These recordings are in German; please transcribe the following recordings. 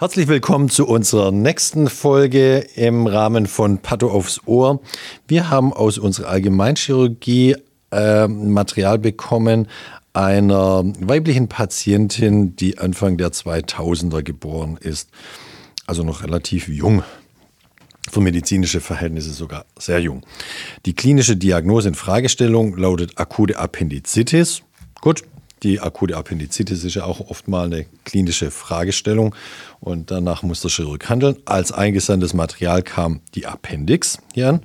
Herzlich willkommen zu unserer nächsten Folge im Rahmen von Patho aufs Ohr. Wir haben aus unserer Allgemeinchirurgie äh, Material bekommen einer weiblichen Patientin, die Anfang der 2000er geboren ist. Also noch relativ jung. Für medizinische Verhältnisse sogar sehr jung. Die klinische Diagnose in Fragestellung lautet akute Appendizitis. Gut, die akute Appendizitis ist ja auch oft mal eine klinische Fragestellung und danach muss der Chirurg handeln. Als eingesandtes Material kam die Appendix hier an.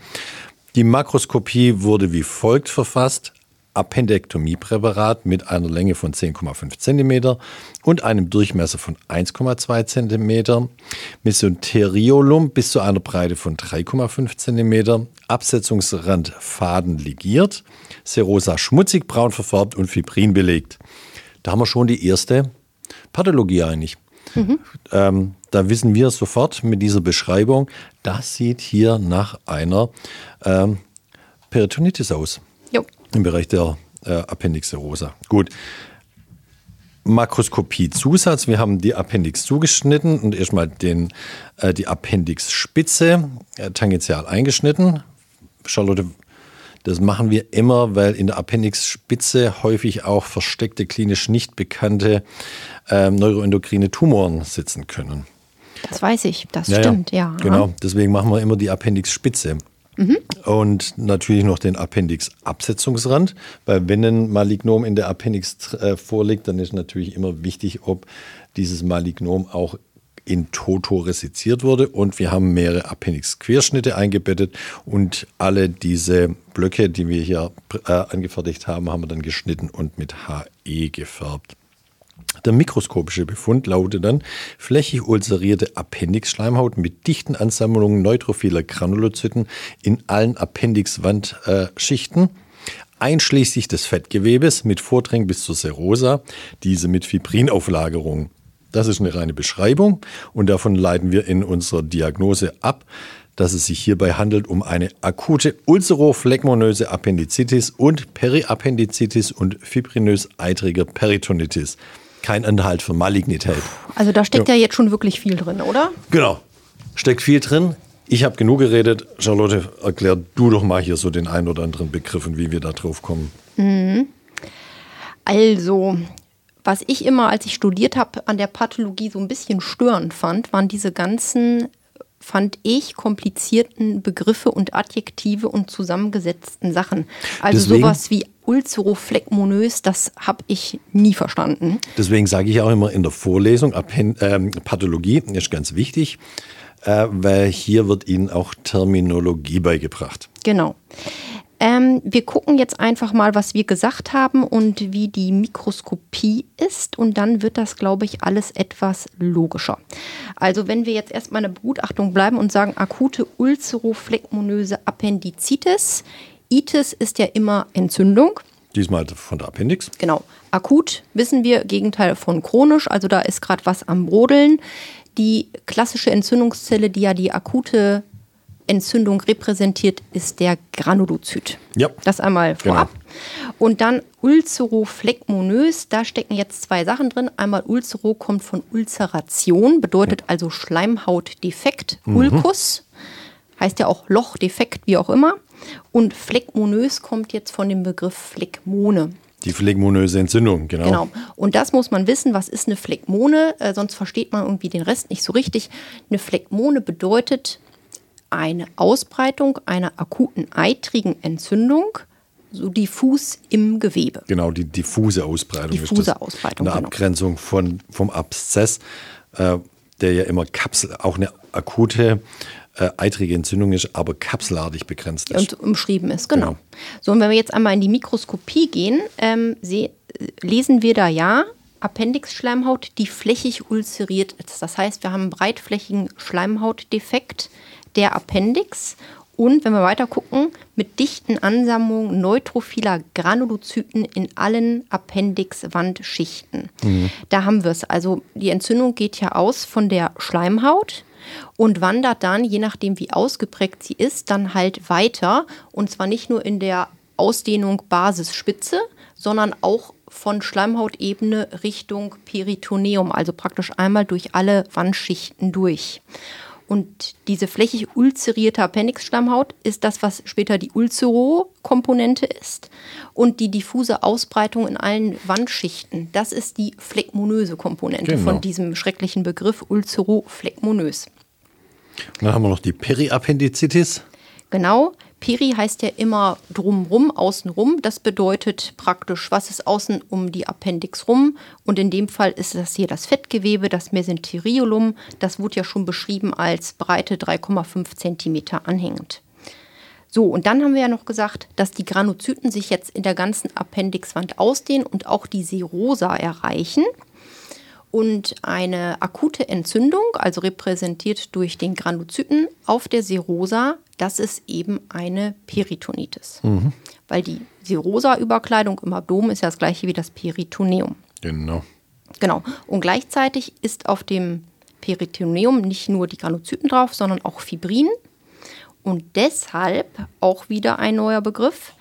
Die Makroskopie wurde wie folgt verfasst. Appendektomiepräparat mit einer Länge von 10,5 cm und einem Durchmesser von 1,2 cm, Mesenteriolum bis zu einer Breite von 3,5 cm, Absetzungsrand faden ligiert, Serosa schmutzig braun verfärbt und Fibrin belegt. Da haben wir schon die erste Pathologie eigentlich. Mhm. Ähm, da wissen wir sofort mit dieser Beschreibung, das sieht hier nach einer ähm, Peritonitis aus. Jo im Bereich der äh, Appendix serosa. Gut. Makroskopie-Zusatz. Wir haben die Appendix zugeschnitten und erstmal den, äh, die Appendixspitze äh, tangential eingeschnitten. Charlotte, das machen wir immer, weil in der Appendixspitze häufig auch versteckte, klinisch nicht bekannte äh, neuroendokrine Tumoren sitzen können. Das weiß ich, das ja, stimmt, ja. ja. Genau, deswegen machen wir immer die Appendixspitze. Mhm. Und natürlich noch den Appendix-Absetzungsrand, weil wenn ein Malignom in der Appendix äh, vorliegt, dann ist natürlich immer wichtig, ob dieses Malignom auch in Toto resiziert wurde und wir haben mehrere Appendix-Querschnitte eingebettet und alle diese Blöcke, die wir hier äh, angefertigt haben, haben wir dann geschnitten und mit HE gefärbt. Der mikroskopische Befund lautet dann flächig ulcerierte Appendixschleimhaut mit dichten Ansammlungen neutrophiler Granulozyten in allen Appendixwandschichten, einschließlich des Fettgewebes mit Vordringen bis zur Serosa, diese mit Fibrinauflagerung. Das ist eine reine Beschreibung und davon leiten wir in unserer Diagnose ab, dass es sich hierbei handelt um eine akute ulcerophlegmonöse Appendizitis und Periappendizitis und fibrinös-eitrige Peritonitis kein Anhalt für Malignität. Also da steckt ja. ja jetzt schon wirklich viel drin, oder? Genau, steckt viel drin. Ich habe genug geredet. Charlotte, erklär du doch mal hier so den ein oder anderen Begriff und wie wir da drauf kommen. Mhm. Also, was ich immer, als ich studiert habe, an der Pathologie so ein bisschen störend fand, waren diese ganzen fand ich, komplizierten Begriffe und Adjektive und zusammengesetzten Sachen. Also Deswegen, sowas wie ulcerophlegmonös, das habe ich nie verstanden. Deswegen sage ich auch immer in der Vorlesung, äh, Pathologie ist ganz wichtig, äh, weil hier wird Ihnen auch Terminologie beigebracht. Genau. Ähm, wir gucken jetzt einfach mal, was wir gesagt haben und wie die Mikroskopie ist. Und dann wird das, glaube ich, alles etwas logischer. Also wenn wir jetzt erstmal in der Begutachtung bleiben und sagen akute ulcerophlegmonöse Appendizitis. Itis ist ja immer Entzündung. Diesmal von der Appendix. Genau. Akut wissen wir, Gegenteil von chronisch, also da ist gerade was am Brodeln. Die klassische Entzündungszelle, die ja die akute Entzündung repräsentiert, ist der Granulozyt. Ja. Das einmal genau. vorab. Genau. Und dann Ulcerophlegmonös, da stecken jetzt zwei Sachen drin. Einmal Ulcero kommt von Ulceration, bedeutet also Schleimhautdefekt, mhm. Ulcus, heißt ja auch Lochdefekt, wie auch immer. Und Phlegmonös kommt jetzt von dem Begriff Phlegmone. Die phlegmonöse Entzündung, genau. Genau. Und das muss man wissen, was ist eine Phlegmone, äh, sonst versteht man irgendwie den Rest nicht so richtig. Eine Phlegmone bedeutet eine Ausbreitung einer akuten eitrigen Entzündung, so diffus im Gewebe. Genau, die diffuse Ausbreitung. Diffuse Ausbreitung. Eine genau. Abgrenzung von, vom Abszess, äh, der ja immer Kapsel, auch eine akute äh, eitrige Entzündung ist, aber kapselartig begrenzt ist. Und umschrieben ist, genau. genau. So, und wenn wir jetzt einmal in die Mikroskopie gehen, ähm, se lesen wir da ja Appendixschleimhaut, die flächig ulceriert ist. Das heißt, wir haben einen breitflächigen Schleimhautdefekt der Appendix und wenn wir weiter gucken, mit dichten Ansammlungen neutrophiler Granulozyten in allen Appendixwandschichten. Mhm. Da haben wir es. Also die Entzündung geht ja aus von der Schleimhaut und wandert dann, je nachdem wie ausgeprägt sie ist, dann halt weiter. Und zwar nicht nur in der Ausdehnung Basisspitze, sondern auch von Schleimhautebene Richtung Peritoneum, also praktisch einmal durch alle Wandschichten durch. Und diese flächig ulzerierte Appendixschleimhaut ist das, was später die Ulcero-Komponente ist. Und die diffuse Ausbreitung in allen Wandschichten, das ist die phlegmonöse Komponente genau. von diesem schrecklichen Begriff Ulcero-phlegmonös. Dann haben wir noch die Periappendizitis. Genau, Peri heißt ja immer drumrum, außenrum. Das bedeutet praktisch, was ist außen um die Appendix rum. Und in dem Fall ist das hier das Fettgewebe, das Mesenteriolum. Das wurde ja schon beschrieben als Breite 3,5 cm anhängend. So, und dann haben wir ja noch gesagt, dass die Granuzyten sich jetzt in der ganzen Appendixwand ausdehnen und auch die Serosa erreichen und eine akute Entzündung, also repräsentiert durch den Granuzyten auf der Serosa, das ist eben eine Peritonitis. Mhm. Weil die Serosa-Überkleidung im Abdomen ist ja das gleiche wie das Peritoneum. Genau. Genau. Und gleichzeitig ist auf dem Peritoneum nicht nur die Granuzyten drauf, sondern auch Fibrin. Und deshalb auch wieder ein neuer Begriff.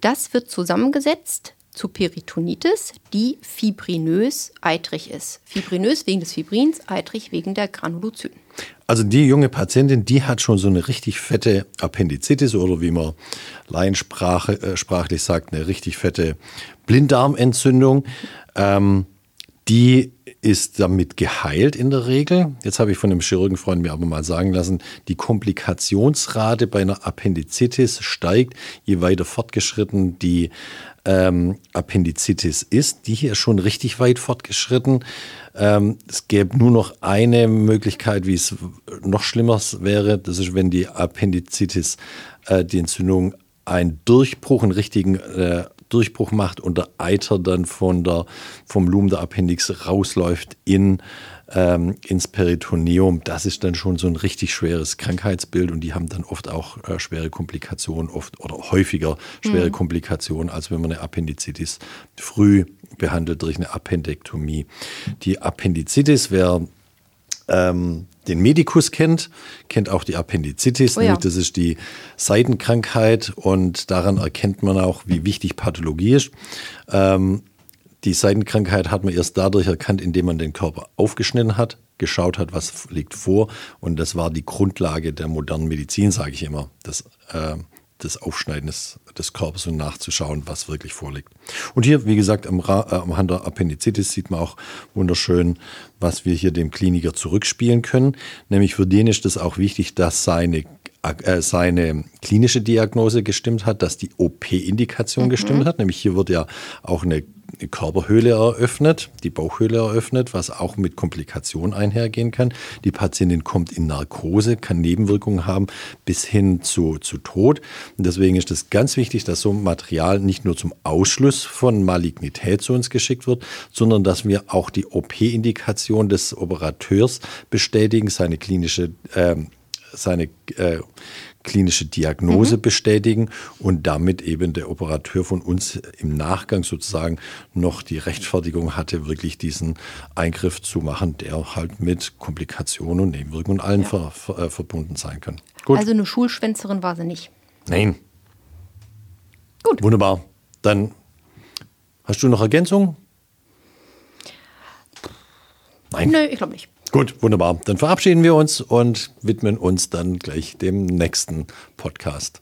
Das wird zusammengesetzt zu Peritonitis, die fibrinös eitrig ist. Fibrinös wegen des Fibrins, eitrig wegen der Granulozyten. Also die junge Patientin, die hat schon so eine richtig fette Appendizitis oder wie man laiensprachlich äh, sagt, eine richtig fette Blinddarmentzündung. Ähm, die ist damit geheilt in der Regel. Jetzt habe ich von einem Chirurgenfreund mir aber mal sagen lassen, die Komplikationsrate bei einer Appendizitis steigt, je weiter fortgeschritten die ähm, Appendizitis ist. Die hier ist schon richtig weit fortgeschritten. Ähm, es gäbe nur noch eine Möglichkeit, wie es noch schlimmer wäre. Das ist, wenn die Appendizitis, äh, die Entzündung, einen Durchbruch, einen richtigen äh, Durchbruch macht und der Eiter dann von der, vom Lumen der Appendix rausläuft in ähm, ins Peritoneum, das ist dann schon so ein richtig schweres Krankheitsbild und die haben dann oft auch äh, schwere Komplikationen, oft oder häufiger schwere mhm. Komplikationen, als wenn man eine Appendizitis früh behandelt durch eine Appendektomie. Die Appendizitis, wer ähm, den Medikus kennt, kennt auch die Appendizitis. Oh ja. Das ist die Seitenkrankheit und daran erkennt man auch, wie wichtig Pathologie ist. Ähm, die Seidenkrankheit hat man erst dadurch erkannt, indem man den Körper aufgeschnitten hat, geschaut hat, was liegt vor. Und das war die Grundlage der modernen Medizin, sage ich immer, das, äh, des Aufschneiden des, des, Körpers und nachzuschauen, was wirklich vorliegt. Und hier, wie gesagt, am, Ra äh, am Hand der Appendizitis sieht man auch wunderschön, was wir hier dem Kliniker zurückspielen können. Nämlich für den ist es auch wichtig, dass seine äh, seine klinische Diagnose gestimmt hat, dass die OP-Indikation mhm. gestimmt hat. Nämlich hier wird ja auch eine Körperhöhle eröffnet, die Bauchhöhle eröffnet, was auch mit Komplikationen einhergehen kann. Die Patientin kommt in Narkose, kann Nebenwirkungen haben bis hin zu, zu Tod. Und deswegen ist es ganz wichtig, dass so ein Material nicht nur zum Ausschluss von Malignität zu uns geschickt wird, sondern dass wir auch die OP-Indikation des Operateurs bestätigen, seine klinische äh, seine äh, klinische Diagnose mhm. bestätigen und damit eben der Operateur von uns im Nachgang sozusagen noch die Rechtfertigung hatte, wirklich diesen Eingriff zu machen, der halt mit Komplikationen und Nebenwirkungen und allen ja. ver, ver, äh, verbunden sein kann. Gut. Also eine Schulschwänzerin war sie nicht. Nein. Gut. Wunderbar. Dann hast du noch Ergänzungen? Nein. Nö, ich glaube nicht. Gut, wunderbar. Dann verabschieden wir uns und widmen uns dann gleich dem nächsten Podcast.